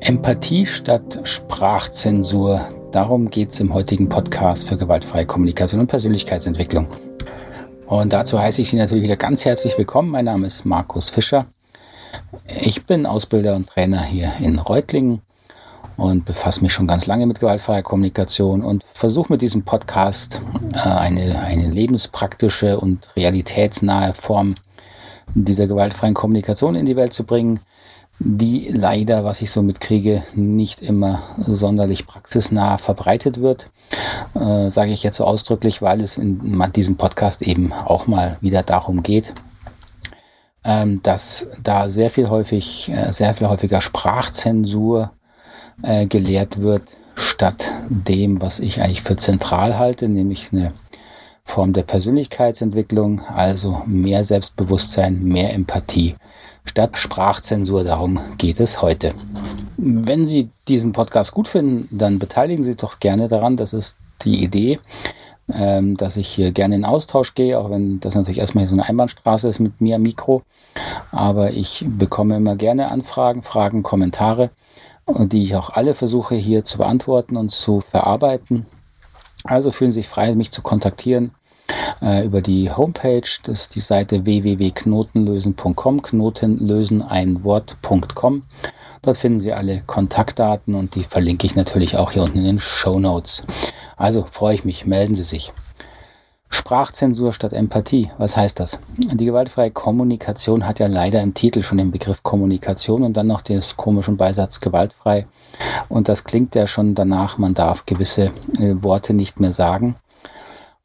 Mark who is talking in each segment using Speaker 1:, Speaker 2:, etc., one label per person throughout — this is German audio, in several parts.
Speaker 1: Empathie statt Sprachzensur. Darum geht es im heutigen Podcast für gewaltfreie Kommunikation und Persönlichkeitsentwicklung. Und dazu heiße ich Sie natürlich wieder ganz herzlich willkommen. Mein Name ist Markus Fischer. Ich bin Ausbilder und Trainer hier in Reutlingen und befasse mich schon ganz lange mit gewaltfreier Kommunikation und versuche mit diesem Podcast äh, eine, eine lebenspraktische und realitätsnahe Form dieser gewaltfreien Kommunikation in die Welt zu bringen, die leider, was ich so mitkriege, nicht immer sonderlich praxisnah verbreitet wird. Äh, Sage ich jetzt so ausdrücklich, weil es in diesem Podcast eben auch mal wieder darum geht, ähm, dass da sehr viel häufig, äh, sehr viel häufiger Sprachzensur äh, gelehrt wird, statt dem, was ich eigentlich für zentral halte, nämlich eine Form der Persönlichkeitsentwicklung, also mehr Selbstbewusstsein, mehr Empathie statt Sprachzensur. Darum geht es heute. Wenn Sie diesen Podcast gut finden, dann beteiligen Sie sich doch gerne daran. Das ist die Idee, ähm, dass ich hier gerne in Austausch gehe, auch wenn das natürlich erstmal so eine Einbahnstraße ist mit mir am Mikro. Aber ich bekomme immer gerne Anfragen, Fragen, Kommentare, die ich auch alle versuche hier zu beantworten und zu verarbeiten. Also fühlen Sie sich frei, mich zu kontaktieren äh, über die Homepage. Das ist die Seite www.knotenlösen.com, Knotenlösen ein Wort.com. Dort finden Sie alle Kontaktdaten und die verlinke ich natürlich auch hier unten in den Show Notes. Also freue ich mich, melden Sie sich. Sprachzensur statt Empathie. Was heißt das? Die gewaltfreie Kommunikation hat ja leider im Titel schon den Begriff Kommunikation und dann noch den komischen Beisatz gewaltfrei. Und das klingt ja schon danach, man darf gewisse äh, Worte nicht mehr sagen.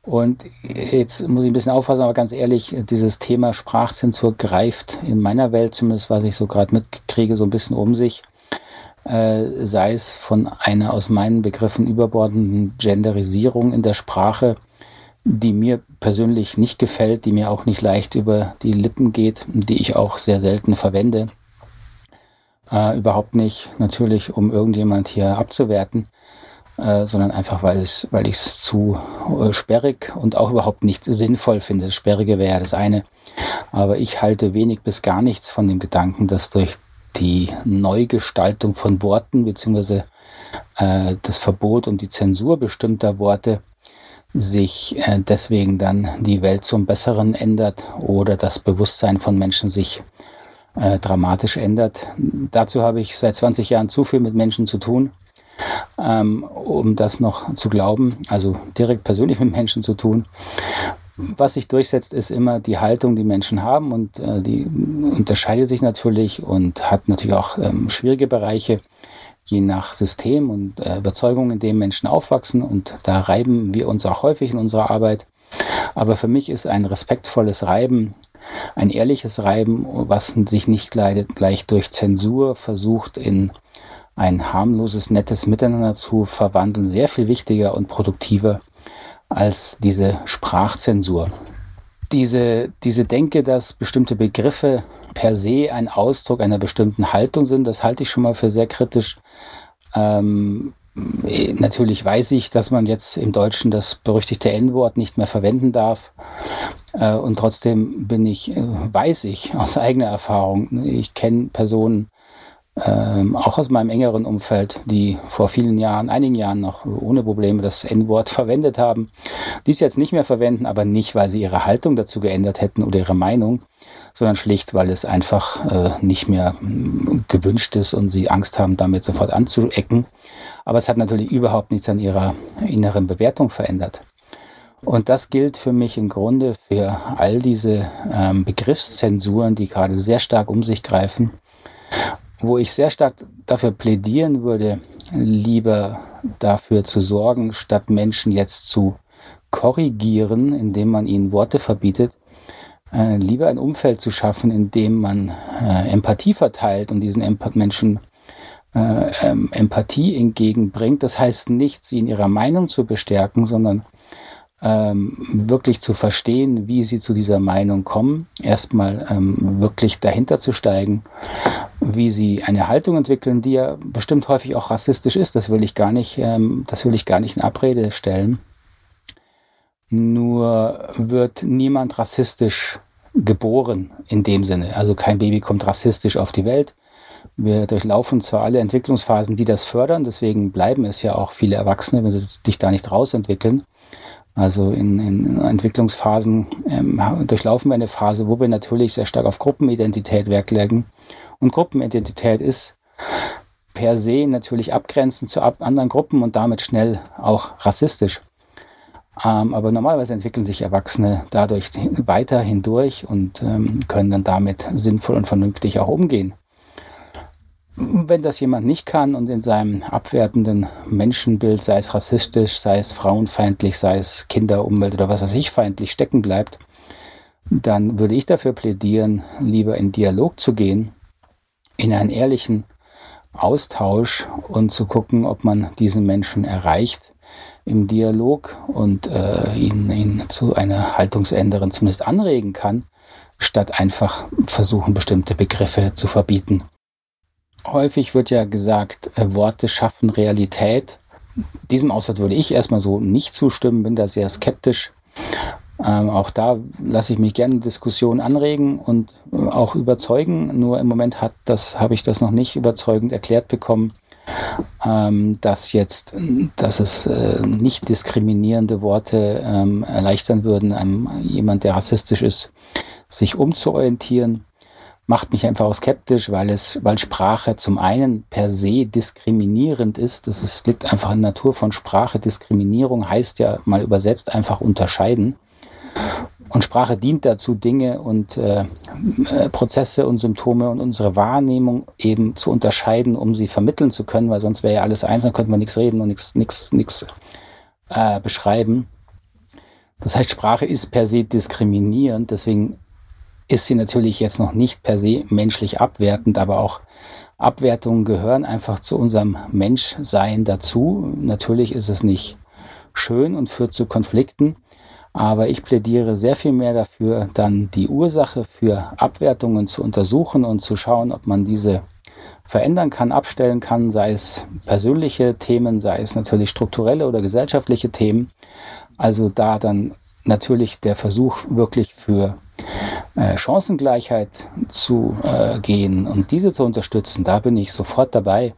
Speaker 1: Und jetzt muss ich ein bisschen aufpassen, aber ganz ehrlich, dieses Thema Sprachzensur greift in meiner Welt, zumindest was ich so gerade mitkriege, so ein bisschen um sich. Äh, sei es von einer aus meinen Begriffen überbordenden Genderisierung in der Sprache, die mir persönlich nicht gefällt, die mir auch nicht leicht über die Lippen geht, die ich auch sehr selten verwende. Äh, überhaupt nicht natürlich, um irgendjemand hier abzuwerten, äh, sondern einfach, weil es, weil ich es zu äh, sperrig und auch überhaupt nicht sinnvoll finde. Das Sperrige wäre ja das eine. Aber ich halte wenig bis gar nichts von dem Gedanken, dass durch die Neugestaltung von Worten beziehungsweise äh, das Verbot und die Zensur bestimmter Worte sich äh, deswegen dann die Welt zum Besseren ändert oder das Bewusstsein von Menschen sich äh, dramatisch ändert. Dazu habe ich seit 20 Jahren zu viel mit Menschen zu tun ähm, um das noch zu glauben, also direkt persönlich mit Menschen zu tun. Was sich durchsetzt, ist immer die Haltung, die Menschen haben und äh, die unterscheidet sich natürlich und hat natürlich auch ähm, schwierige Bereiche, je nach System und äh, Überzeugung, in dem Menschen aufwachsen und da reiben wir uns auch häufig in unserer Arbeit. Aber für mich ist ein respektvolles Reiben ein ehrliches Reiben, was sich nicht gleich durch Zensur versucht in ein harmloses, nettes Miteinander zu verwandeln, sehr viel wichtiger und produktiver als diese Sprachzensur. Diese, diese Denke, dass bestimmte Begriffe per se ein Ausdruck einer bestimmten Haltung sind, das halte ich schon mal für sehr kritisch. Ähm, natürlich weiß ich, dass man jetzt im Deutschen das berüchtigte N-Wort nicht mehr verwenden darf. Äh, und trotzdem bin ich, äh, weiß ich aus eigener Erfahrung, ich kenne Personen, ähm, auch aus meinem engeren Umfeld, die vor vielen Jahren, einigen Jahren noch ohne Probleme das N-Wort verwendet haben, dies jetzt nicht mehr verwenden, aber nicht, weil sie ihre Haltung dazu geändert hätten oder ihre Meinung, sondern schlicht, weil es einfach äh, nicht mehr mm, gewünscht ist und sie Angst haben, damit sofort anzuecken. Aber es hat natürlich überhaupt nichts an ihrer inneren Bewertung verändert. Und das gilt für mich im Grunde für all diese ähm, Begriffszensuren, die gerade sehr stark um sich greifen wo ich sehr stark dafür plädieren würde, lieber dafür zu sorgen, statt Menschen jetzt zu korrigieren, indem man ihnen Worte verbietet, äh, lieber ein Umfeld zu schaffen, in dem man äh, Empathie verteilt und diesen Empath Menschen äh, ähm, Empathie entgegenbringt. Das heißt nicht, sie in ihrer Meinung zu bestärken, sondern ähm, wirklich zu verstehen, wie sie zu dieser Meinung kommen, erstmal ähm, wirklich dahinter zu steigen, wie sie eine Haltung entwickeln, die ja bestimmt häufig auch rassistisch ist. Das will ich gar nicht, ähm, das will ich gar nicht in Abrede stellen. Nur wird niemand rassistisch geboren in dem Sinne. Also kein Baby kommt rassistisch auf die Welt. Wir durchlaufen zwar alle Entwicklungsphasen, die das fördern, deswegen bleiben es ja auch viele Erwachsene, wenn sie sich da nicht rausentwickeln. Also in, in Entwicklungsphasen ähm, durchlaufen wir eine Phase, wo wir natürlich sehr stark auf Gruppenidentität Wert legen. Und Gruppenidentität ist per se natürlich abgrenzend zu ab anderen Gruppen und damit schnell auch rassistisch. Ähm, aber normalerweise entwickeln sich Erwachsene dadurch weiter hindurch und ähm, können dann damit sinnvoll und vernünftig auch umgehen. Wenn das jemand nicht kann und in seinem abwertenden Menschenbild, sei es rassistisch, sei es frauenfeindlich, sei es Kinder, Umwelt oder was weiß ich feindlich stecken bleibt, dann würde ich dafür plädieren, lieber in Dialog zu gehen, in einen ehrlichen Austausch und zu gucken, ob man diesen Menschen erreicht im Dialog und äh, ihn, ihn zu einer Haltungsänderung zumindest anregen kann, statt einfach versuchen, bestimmte Begriffe zu verbieten. Häufig wird ja gesagt, äh, Worte schaffen Realität. Diesem Aussatz würde ich erstmal so nicht zustimmen, bin da sehr skeptisch. Ähm, auch da lasse ich mich gerne Diskussionen anregen und äh, auch überzeugen. Nur im Moment hat das, habe ich das noch nicht überzeugend erklärt bekommen, ähm, dass jetzt, dass es äh, nicht diskriminierende Worte ähm, erleichtern würden, einem jemand, der rassistisch ist, sich umzuorientieren macht mich einfach auch skeptisch, weil es, weil Sprache zum einen per se diskriminierend ist. Das ist, liegt einfach in der Natur von Sprache. Diskriminierung heißt ja mal übersetzt einfach unterscheiden. Und Sprache dient dazu, Dinge und äh, äh, Prozesse und Symptome und unsere Wahrnehmung eben zu unterscheiden, um sie vermitteln zu können, weil sonst wäre ja alles eins, dann könnte man nichts reden und nichts, äh, beschreiben. Das heißt, Sprache ist per se diskriminierend, deswegen ist sie natürlich jetzt noch nicht per se menschlich abwertend, aber auch Abwertungen gehören einfach zu unserem Menschsein dazu. Natürlich ist es nicht schön und führt zu Konflikten, aber ich plädiere sehr viel mehr dafür, dann die Ursache für Abwertungen zu untersuchen und zu schauen, ob man diese verändern kann, abstellen kann, sei es persönliche Themen, sei es natürlich strukturelle oder gesellschaftliche Themen. Also da dann natürlich der Versuch wirklich für äh, Chancengleichheit zu äh, gehen und diese zu unterstützen, da bin ich sofort dabei.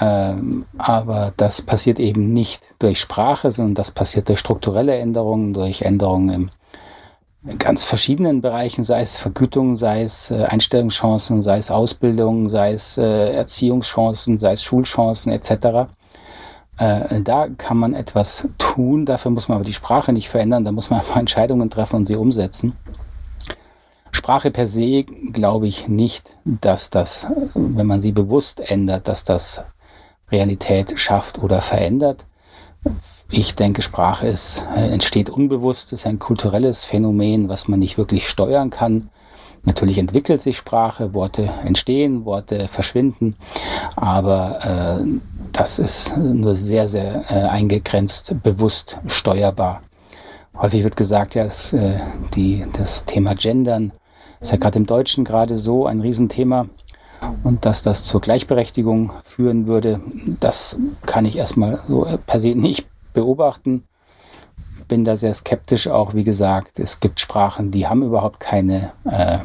Speaker 1: Ähm, aber das passiert eben nicht durch Sprache, sondern das passiert durch strukturelle Änderungen, durch Änderungen in ganz verschiedenen Bereichen, sei es Vergütung, sei es äh, Einstellungschancen, sei es Ausbildung, sei es äh, Erziehungschancen, sei es Schulchancen etc. Äh, da kann man etwas tun, dafür muss man aber die Sprache nicht verändern, da muss man einfach Entscheidungen treffen und sie umsetzen. Sprache per se glaube ich nicht, dass das, wenn man sie bewusst ändert, dass das Realität schafft oder verändert. Ich denke, Sprache ist, äh, entsteht unbewusst, ist ein kulturelles Phänomen, was man nicht wirklich steuern kann. Natürlich entwickelt sich Sprache, Worte entstehen, Worte verschwinden, aber äh, das ist nur sehr, sehr äh, eingegrenzt bewusst steuerbar. Häufig wird gesagt, ja, es, äh, die, das Thema Gendern ist ja gerade im Deutschen gerade so ein Riesenthema. Und dass das zur Gleichberechtigung führen würde, das kann ich erstmal so per se nicht beobachten. Bin da sehr skeptisch auch, wie gesagt. Es gibt Sprachen, die haben überhaupt keine äh,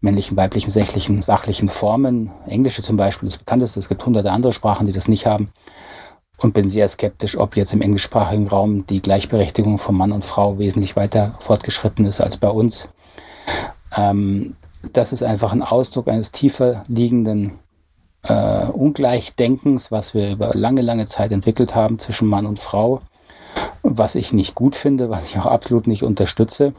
Speaker 1: männlichen, weiblichen, sächlichen, sachlichen Formen. Englische zum Beispiel ist bekannteste. Es gibt hunderte andere Sprachen, die das nicht haben. Und bin sehr skeptisch, ob jetzt im englischsprachigen Raum die Gleichberechtigung von Mann und Frau wesentlich weiter fortgeschritten ist als bei uns. Ähm, das ist einfach ein Ausdruck eines tiefer liegenden äh, Ungleichdenkens, was wir über lange, lange Zeit entwickelt haben zwischen Mann und Frau, was ich nicht gut finde, was ich auch absolut nicht unterstütze.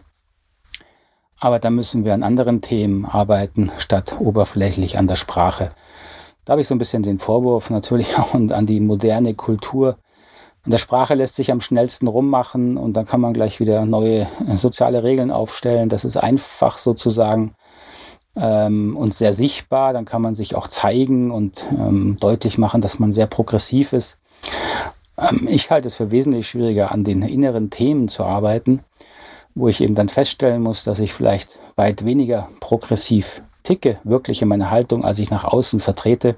Speaker 1: Aber da müssen wir an anderen Themen arbeiten, statt oberflächlich an der Sprache. Da habe ich so ein bisschen den Vorwurf natürlich auch an die moderne Kultur, an der Sprache lässt sich am schnellsten rummachen und dann kann man gleich wieder neue äh, soziale Regeln aufstellen. Das ist einfach sozusagen ähm, und sehr sichtbar. Dann kann man sich auch zeigen und ähm, deutlich machen, dass man sehr progressiv ist. Ähm, ich halte es für wesentlich schwieriger, an den inneren Themen zu arbeiten, wo ich eben dann feststellen muss, dass ich vielleicht weit weniger progressiv ticke, wirklich in meiner Haltung, als ich nach außen vertrete.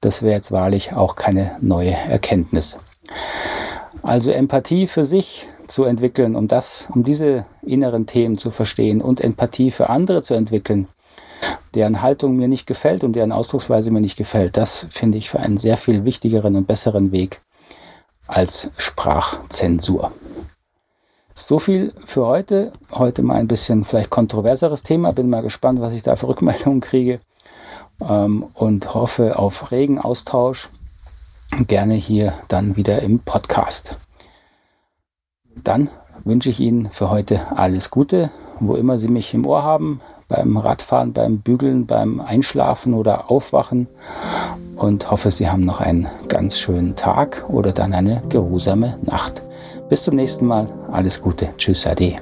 Speaker 1: Das wäre jetzt wahrlich auch keine neue Erkenntnis. Also Empathie für sich zu entwickeln, um das, um diese inneren Themen zu verstehen und Empathie für andere zu entwickeln, deren Haltung mir nicht gefällt und deren Ausdrucksweise mir nicht gefällt. Das finde ich für einen sehr viel wichtigeren und besseren Weg als Sprachzensur. So viel für heute. Heute mal ein bisschen vielleicht kontroverseres Thema. Bin mal gespannt, was ich da für Rückmeldungen kriege ähm, und hoffe auf regen Austausch. Gerne hier dann wieder im Podcast. Dann wünsche ich Ihnen für heute alles Gute, wo immer Sie mich im Ohr haben, beim Radfahren, beim Bügeln, beim Einschlafen oder Aufwachen und hoffe, Sie haben noch einen ganz schönen Tag oder dann eine geruhsame Nacht. Bis zum nächsten Mal. Alles Gute. Tschüss, Ade.